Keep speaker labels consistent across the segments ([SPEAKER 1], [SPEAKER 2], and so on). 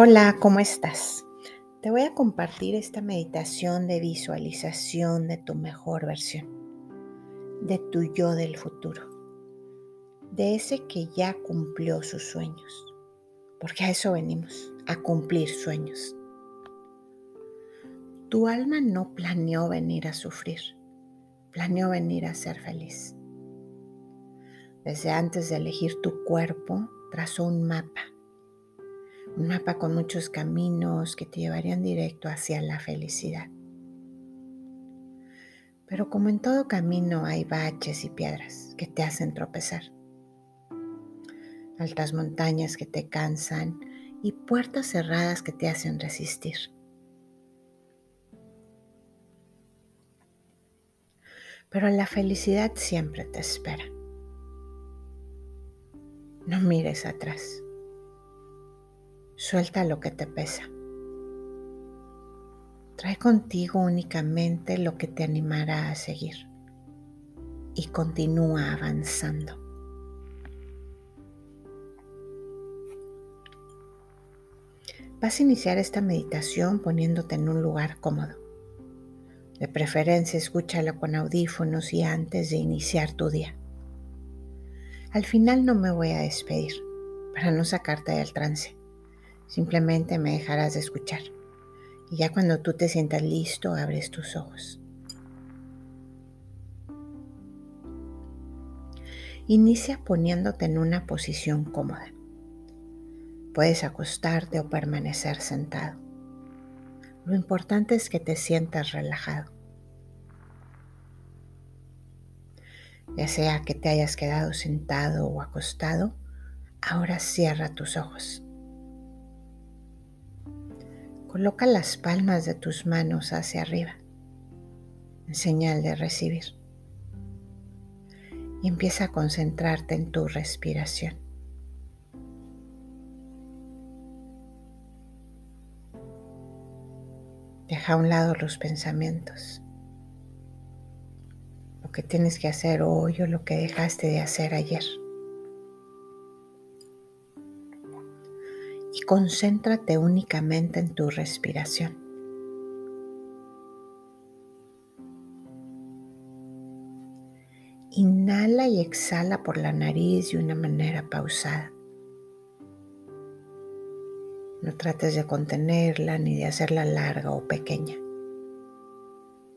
[SPEAKER 1] Hola, ¿cómo estás? Te voy a compartir esta meditación de visualización de tu mejor versión, de tu yo del futuro, de ese que ya cumplió sus sueños, porque a eso venimos, a cumplir sueños. Tu alma no planeó venir a sufrir, planeó venir a ser feliz. Desde antes de elegir tu cuerpo, trazó un mapa un mapa con muchos caminos que te llevarían directo hacia la felicidad. Pero como en todo camino hay baches y piedras que te hacen tropezar, altas montañas que te cansan y puertas cerradas que te hacen resistir. Pero la felicidad siempre te espera. No mires atrás. Suelta lo que te pesa. Trae contigo únicamente lo que te animará a seguir y continúa avanzando. Vas a iniciar esta meditación poniéndote en un lugar cómodo. De preferencia escúchala con audífonos y antes de iniciar tu día. Al final no me voy a despedir para no sacarte del trance. Simplemente me dejarás de escuchar. Y ya cuando tú te sientas listo, abres tus ojos. Inicia poniéndote en una posición cómoda. Puedes acostarte o permanecer sentado. Lo importante es que te sientas relajado. Ya sea que te hayas quedado sentado o acostado, ahora cierra tus ojos. Coloca las palmas de tus manos hacia arriba en señal de recibir. Y empieza a concentrarte en tu respiración. Deja a un lado los pensamientos. Lo que tienes que hacer hoy o lo que dejaste de hacer ayer. Concéntrate únicamente en tu respiración. Inhala y exhala por la nariz de una manera pausada. No trates de contenerla ni de hacerla larga o pequeña.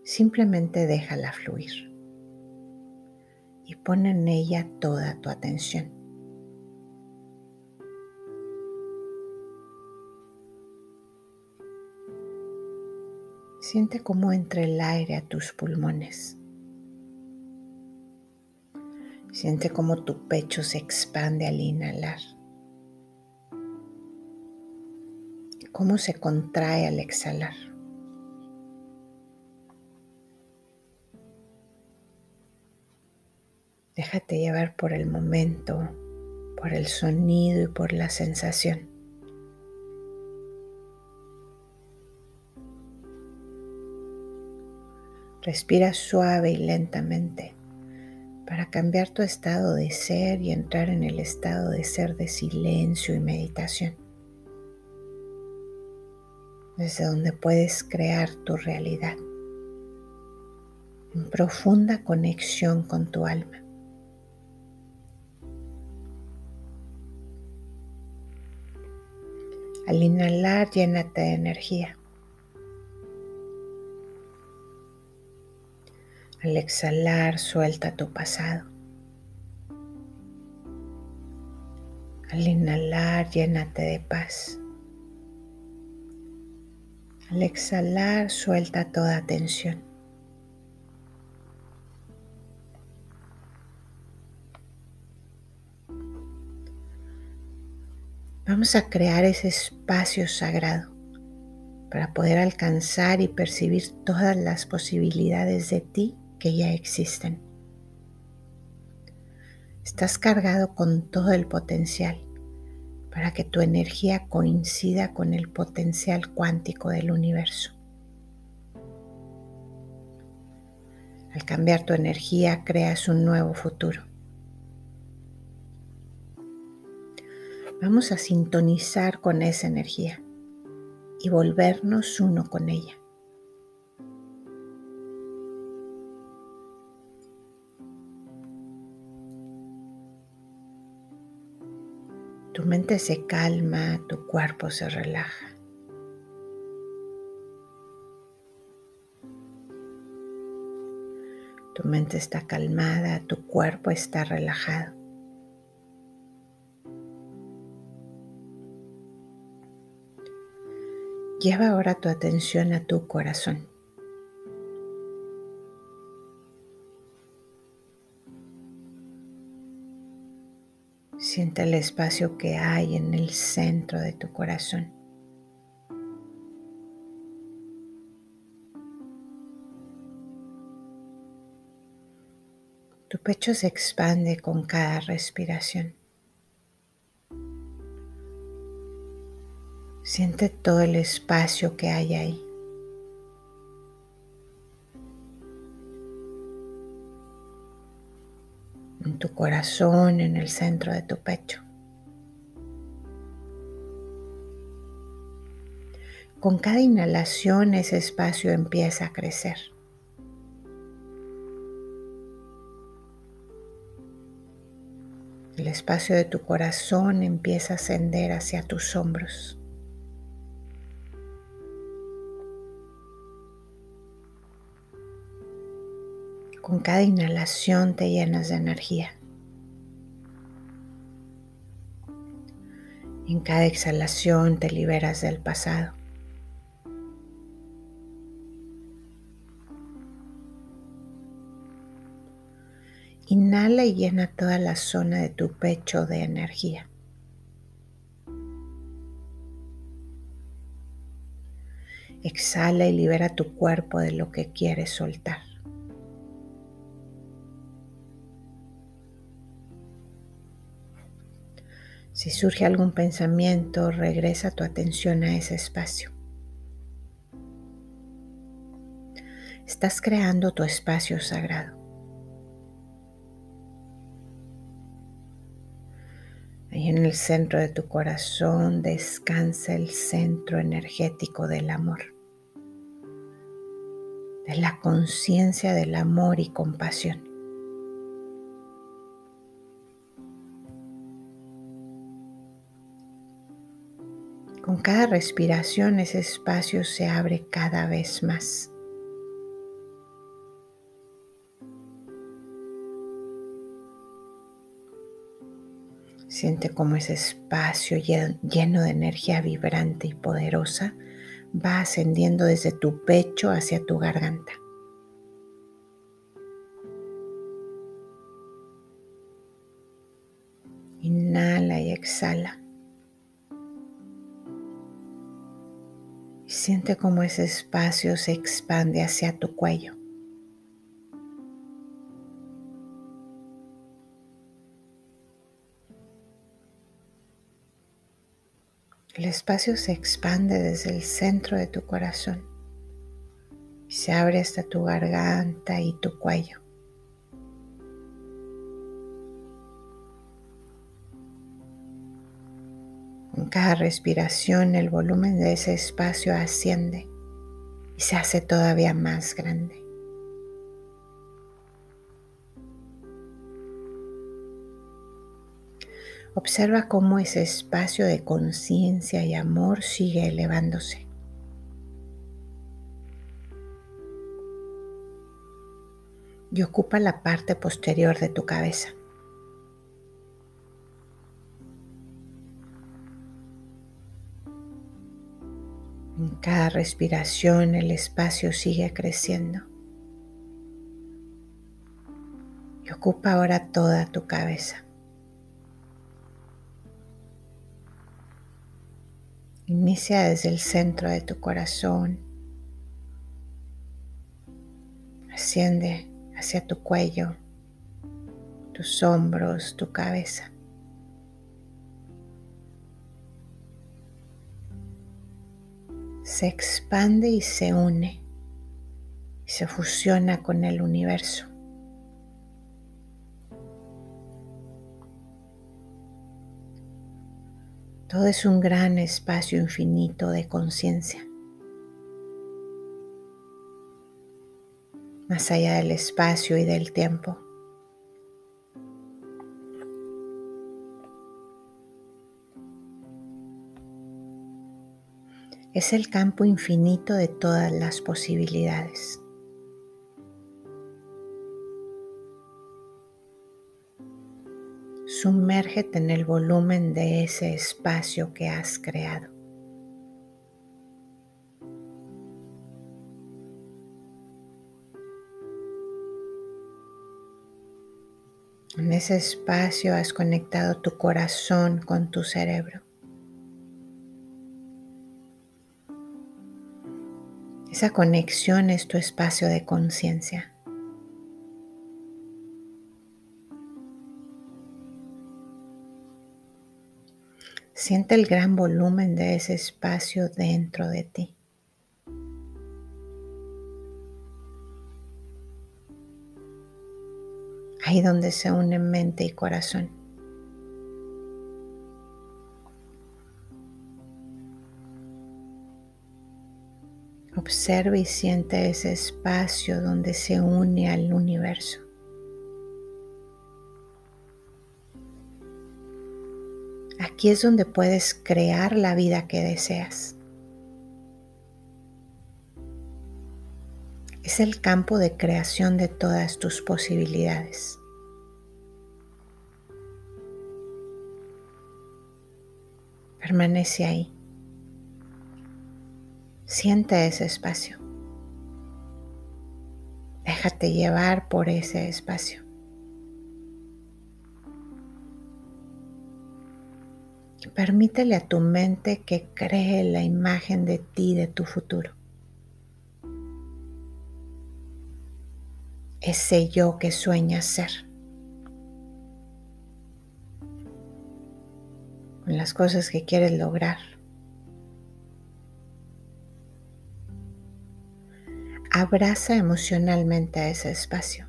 [SPEAKER 1] Simplemente déjala fluir y pon en ella toda tu atención. Siente cómo entra el aire a tus pulmones. Siente cómo tu pecho se expande al inhalar. Cómo se contrae al exhalar. Déjate llevar por el momento, por el sonido y por la sensación. Respira suave y lentamente para cambiar tu estado de ser y entrar en el estado de ser de silencio y meditación, desde donde puedes crear tu realidad en profunda conexión con tu alma. Al inhalar, llénate de energía. Al exhalar, suelta tu pasado. Al inhalar, llénate de paz. Al exhalar, suelta toda tensión. Vamos a crear ese espacio sagrado para poder alcanzar y percibir todas las posibilidades de ti que ya existen. Estás cargado con todo el potencial para que tu energía coincida con el potencial cuántico del universo. Al cambiar tu energía creas un nuevo futuro. Vamos a sintonizar con esa energía y volvernos uno con ella. Tu mente se calma, tu cuerpo se relaja. Tu mente está calmada, tu cuerpo está relajado. Lleva ahora tu atención a tu corazón. Siente el espacio que hay en el centro de tu corazón. Tu pecho se expande con cada respiración. Siente todo el espacio que hay ahí. Tu corazón, en el centro de tu pecho. Con cada inhalación ese espacio empieza a crecer. El espacio de tu corazón empieza a ascender hacia tus hombros. Con cada inhalación te llenas de energía. En cada exhalación te liberas del pasado. Inhala y llena toda la zona de tu pecho de energía. Exhala y libera tu cuerpo de lo que quieres soltar. Si surge algún pensamiento, regresa tu atención a ese espacio. Estás creando tu espacio sagrado. Ahí en el centro de tu corazón descansa el centro energético del amor, de la conciencia del amor y compasión. Con cada respiración ese espacio se abre cada vez más. Siente cómo ese espacio lleno de energía vibrante y poderosa va ascendiendo desde tu pecho hacia tu garganta. Inhala y exhala. Siente cómo ese espacio se expande hacia tu cuello. El espacio se expande desde el centro de tu corazón y se abre hasta tu garganta y tu cuello. Cada respiración el volumen de ese espacio asciende y se hace todavía más grande. Observa cómo ese espacio de conciencia y amor sigue elevándose. Y ocupa la parte posterior de tu cabeza. En cada respiración el espacio sigue creciendo y ocupa ahora toda tu cabeza. Inicia desde el centro de tu corazón, asciende hacia tu cuello, tus hombros, tu cabeza. Se expande y se une y se fusiona con el universo. Todo es un gran espacio infinito de conciencia. Más allá del espacio y del tiempo. Es el campo infinito de todas las posibilidades. Sumérgete en el volumen de ese espacio que has creado. En ese espacio has conectado tu corazón con tu cerebro. Esa conexión es tu espacio de conciencia. Siente el gran volumen de ese espacio dentro de ti. Ahí donde se unen mente y corazón. Observa y siente ese espacio donde se une al universo. Aquí es donde puedes crear la vida que deseas. Es el campo de creación de todas tus posibilidades. Permanece ahí. Siente ese espacio. Déjate llevar por ese espacio. Permítele a tu mente que cree la imagen de ti, de tu futuro. Ese yo que sueñas ser. Con las cosas que quieres lograr. Abraza emocionalmente a ese espacio.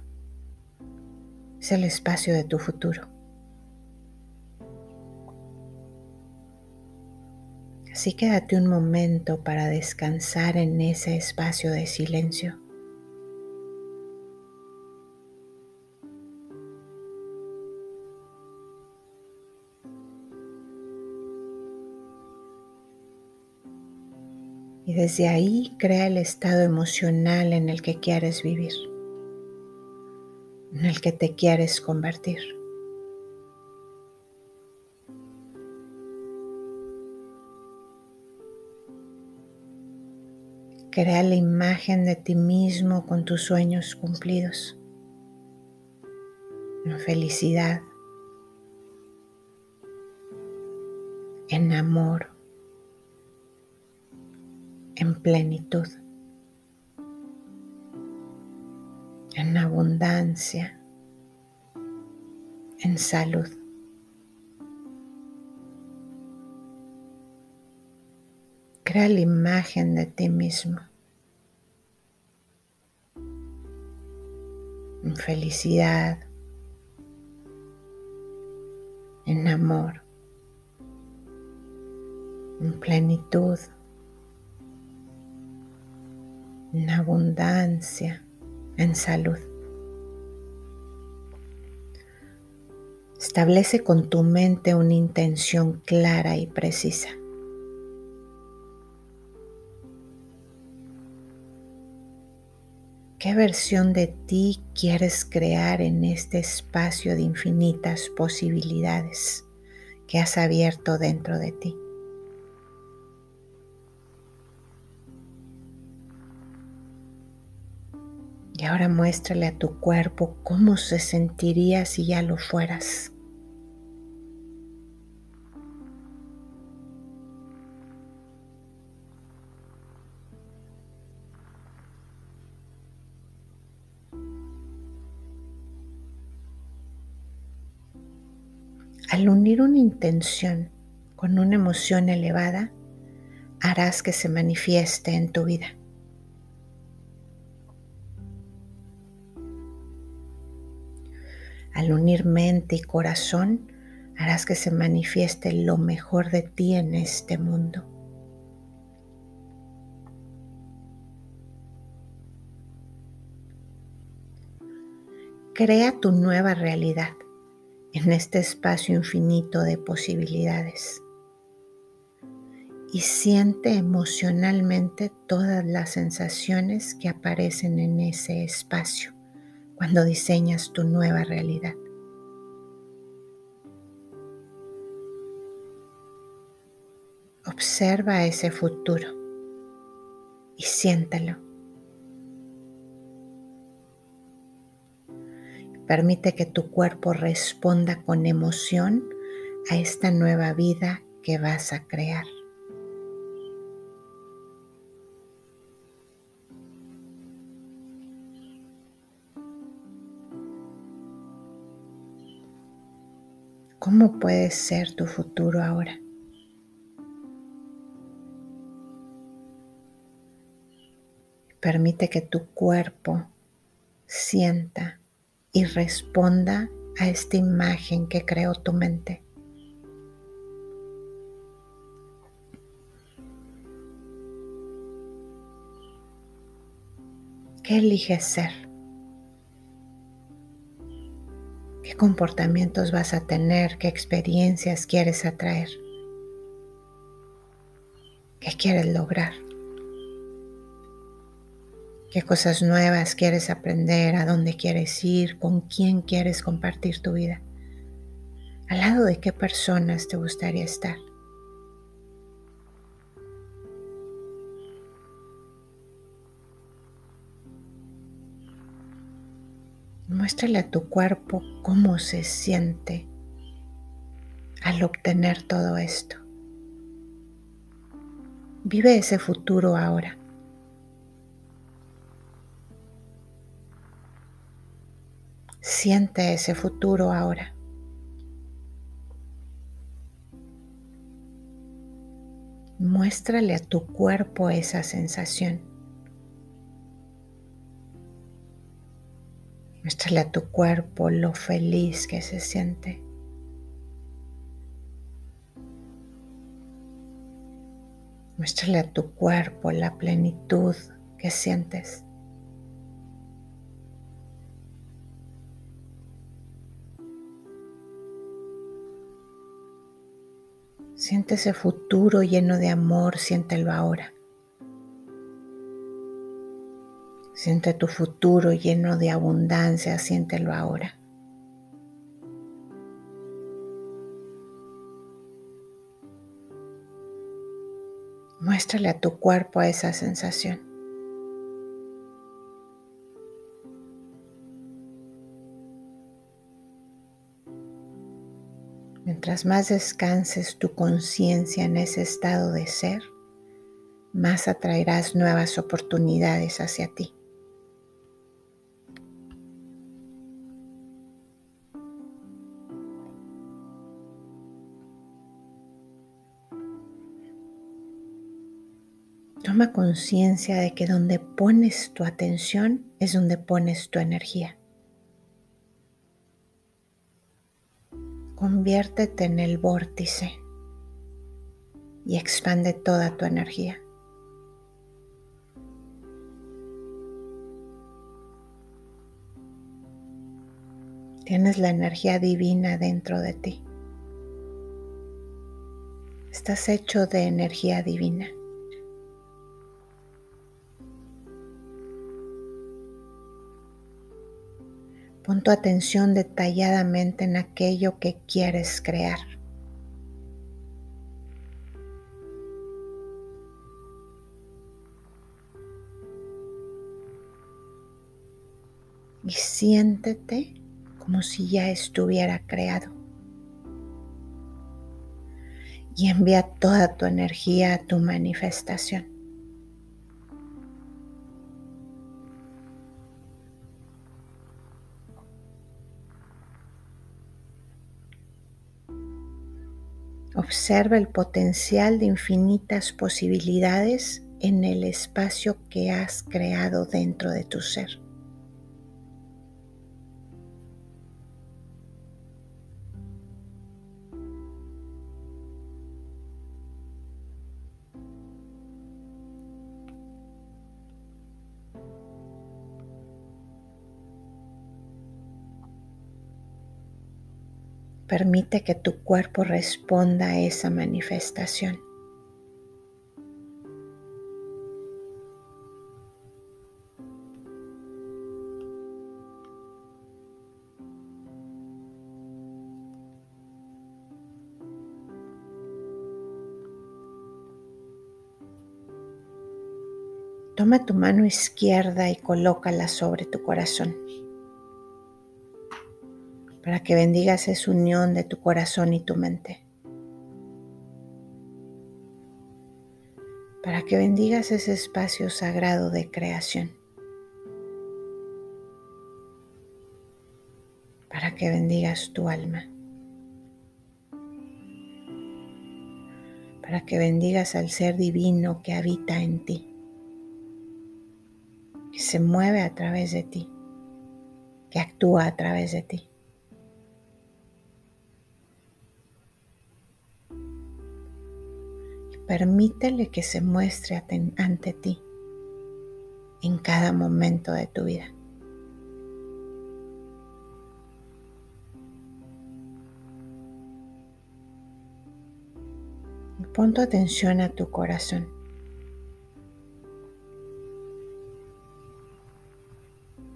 [SPEAKER 1] Es el espacio de tu futuro. Así quédate un momento para descansar en ese espacio de silencio. Y desde ahí crea el estado emocional en el que quieres vivir, en el que te quieres convertir. Crea la imagen de ti mismo con tus sueños cumplidos, en felicidad, en amor, en plenitud, en abundancia, en salud. Crea la imagen de ti mismo. En felicidad, en amor, en plenitud, en abundancia, en salud. Establece con tu mente una intención clara y precisa. ¿Qué versión de ti quieres crear en este espacio de infinitas posibilidades que has abierto dentro de ti? Y ahora muéstrale a tu cuerpo cómo se sentiría si ya lo fueras. Al unir una intención con una emoción elevada, harás que se manifieste en tu vida. Al unir mente y corazón, harás que se manifieste lo mejor de ti en este mundo. Crea tu nueva realidad en este espacio infinito de posibilidades y siente emocionalmente todas las sensaciones que aparecen en ese espacio cuando diseñas tu nueva realidad. Observa ese futuro y siéntelo. Permite que tu cuerpo responda con emoción a esta nueva vida que vas a crear. ¿Cómo puede ser tu futuro ahora? Permite que tu cuerpo sienta y responda a esta imagen que creó tu mente. ¿Qué eliges ser? ¿Qué comportamientos vas a tener? ¿Qué experiencias quieres atraer? ¿Qué quieres lograr? qué cosas nuevas quieres aprender, a dónde quieres ir, con quién quieres compartir tu vida, al lado de qué personas te gustaría estar. Muéstrale a tu cuerpo cómo se siente al obtener todo esto. Vive ese futuro ahora. Siente ese futuro ahora. Muéstrale a tu cuerpo esa sensación. Muéstrale a tu cuerpo lo feliz que se siente. Muéstrale a tu cuerpo la plenitud que sientes. Siente ese futuro lleno de amor, siéntelo ahora. Siente tu futuro lleno de abundancia, siéntelo ahora. Muéstrale a tu cuerpo esa sensación. Mientras más descanses tu conciencia en ese estado de ser, más atraerás nuevas oportunidades hacia ti. Conciencia de que donde pones tu atención es donde pones tu energía. Conviértete en el vórtice y expande toda tu energía. Tienes la energía divina dentro de ti. Estás hecho de energía divina. Pon tu atención detalladamente en aquello que quieres crear. Y siéntete como si ya estuviera creado. Y envía toda tu energía a tu manifestación. Observa el potencial de infinitas posibilidades en el espacio que has creado dentro de tu ser. Permite que tu cuerpo responda a esa manifestación. Toma tu mano izquierda y colócala sobre tu corazón para que bendigas esa unión de tu corazón y tu mente. Para que bendigas ese espacio sagrado de creación. Para que bendigas tu alma. Para que bendigas al ser divino que habita en ti que se mueve a través de ti, que actúa a través de ti. Permítele que se muestre ante ti en cada momento de tu vida. Pon tu atención a tu corazón.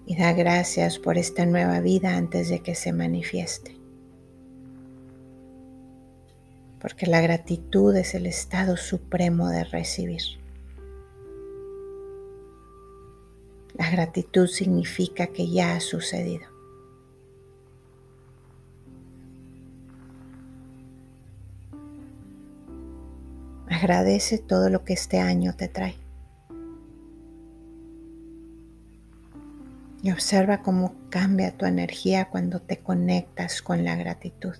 [SPEAKER 1] y da gracias por esta nueva vida antes de que se manifieste. Porque la gratitud es el estado supremo de recibir. La gratitud significa que ya ha sucedido. Agradece todo lo que este año te trae. y observa cómo cambia tu energía cuando te conectas con la gratitud.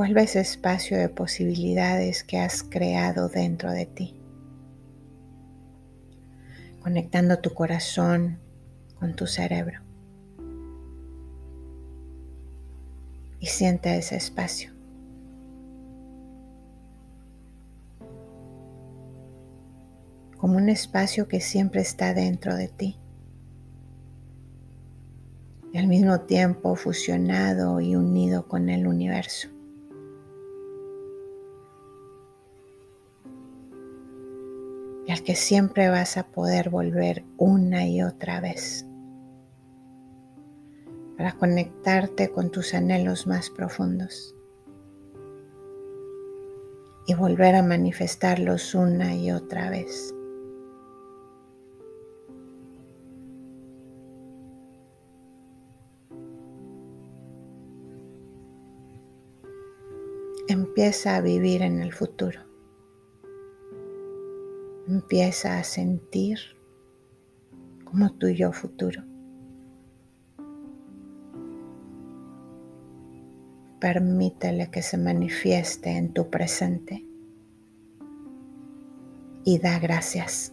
[SPEAKER 1] Vuelve ese espacio de posibilidades que has creado dentro de ti, conectando tu corazón con tu cerebro. Y siente ese espacio. como un espacio que siempre está dentro de ti y al mismo tiempo fusionado y unido con el universo. Que siempre vas a poder volver una y otra vez para conectarte con tus anhelos más profundos y volver a manifestarlos una y otra vez. Empieza a vivir en el futuro. Empieza a sentir como tu yo futuro. Permítele que se manifieste en tu presente y da gracias.